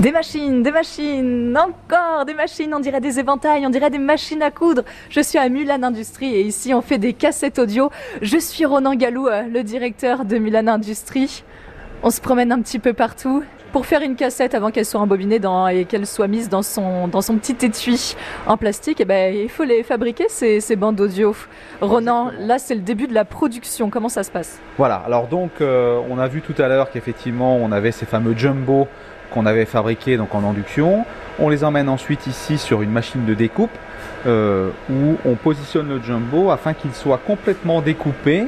Des machines, des machines, encore des machines, on dirait des éventails, on dirait des machines à coudre. Je suis à Mulan Industries et ici on fait des cassettes audio. Je suis Ronan Galou, euh, le directeur de Mulan Industries. On se promène un petit peu partout pour faire une cassette avant qu'elle soit embobinée dans, et qu'elle soit mise dans son, dans son petit étui en plastique. Et ben, il faut les fabriquer ces, ces bandes audio. Ronan, là c'est le début de la production. Comment ça se passe? Voilà, alors donc euh, on a vu tout à l'heure qu'effectivement on avait ces fameux jumbo qu'on avait fabriqués donc en induction. On les emmène ensuite ici sur une machine de découpe euh, où on positionne le jumbo afin qu'il soit complètement découpé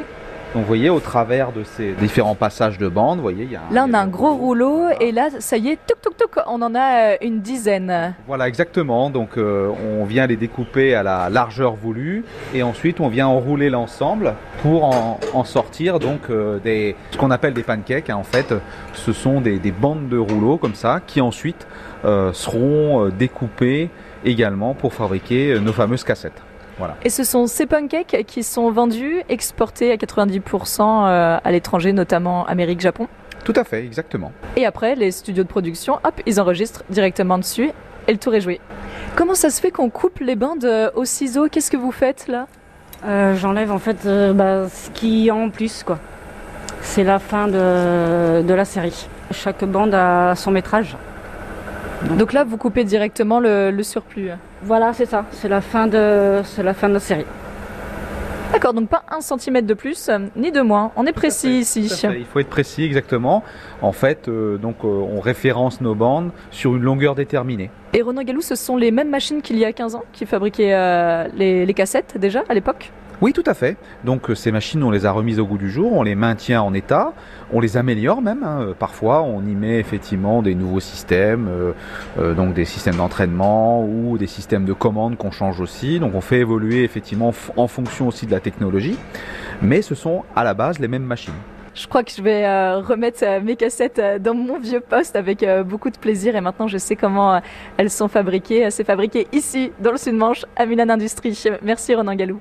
donc vous voyez au travers de ces différents passages de bande, vous voyez, il y a Là on a un gros rouleau et là ça y est, toc toc toc, on en a euh, une dizaine. Voilà exactement. Donc euh, on vient les découper à la largeur voulue et ensuite on vient enrouler l'ensemble pour en, en sortir donc euh, des ce qu'on appelle des pancakes. hein. En fait, ce sont des, des bandes de rouleaux comme ça qui ensuite euh, seront découpées également pour fabriquer nos fameuses cassettes. Voilà. Et ce sont ces pancakes qui sont vendus, exportés à 90% euh, à l'étranger, notamment Amérique, Japon. Tout à fait, exactement. Et après, les studios de production, hop, ils enregistrent directement dessus et le tour est joué. Comment ça se fait qu'on coupe les bandes euh, au ciseau? Qu'est-ce que vous faites là? Euh, J'enlève en fait euh, bah, ce qui y a en plus quoi. C'est la fin de, de la série. Chaque bande a son métrage. Donc là, vous coupez directement le, le surplus. Voilà, c'est ça. C'est la fin de, c'est la fin de la série. D'accord, donc pas un centimètre de plus, euh, ni de moins. On est précis ici. Il faut être précis exactement. En fait, euh, donc euh, on référence nos bandes sur une longueur déterminée. Et Renaud Gallou, ce sont les mêmes machines qu'il y a 15 ans qui fabriquaient euh, les, les cassettes déjà à l'époque? Oui, tout à fait. Donc euh, ces machines, on les a remises au goût du jour, on les maintient en état, on les améliore même. hein. Euh, Parfois, on y met effectivement des nouveaux systèmes, euh, donc des systèmes d'entraînement ou des systèmes de commande qu'on change aussi. Donc on fait évoluer effectivement en fonction aussi de la technologie. Mais ce sont à la base les mêmes machines. Je crois que je vais remettre mes cassettes dans mon vieux poste avec beaucoup de plaisir et maintenant je sais comment elles sont fabriquées. C'est fabriqué ici, dans le Sud-Manche, à Milan Industries. Merci Ronan Gallou.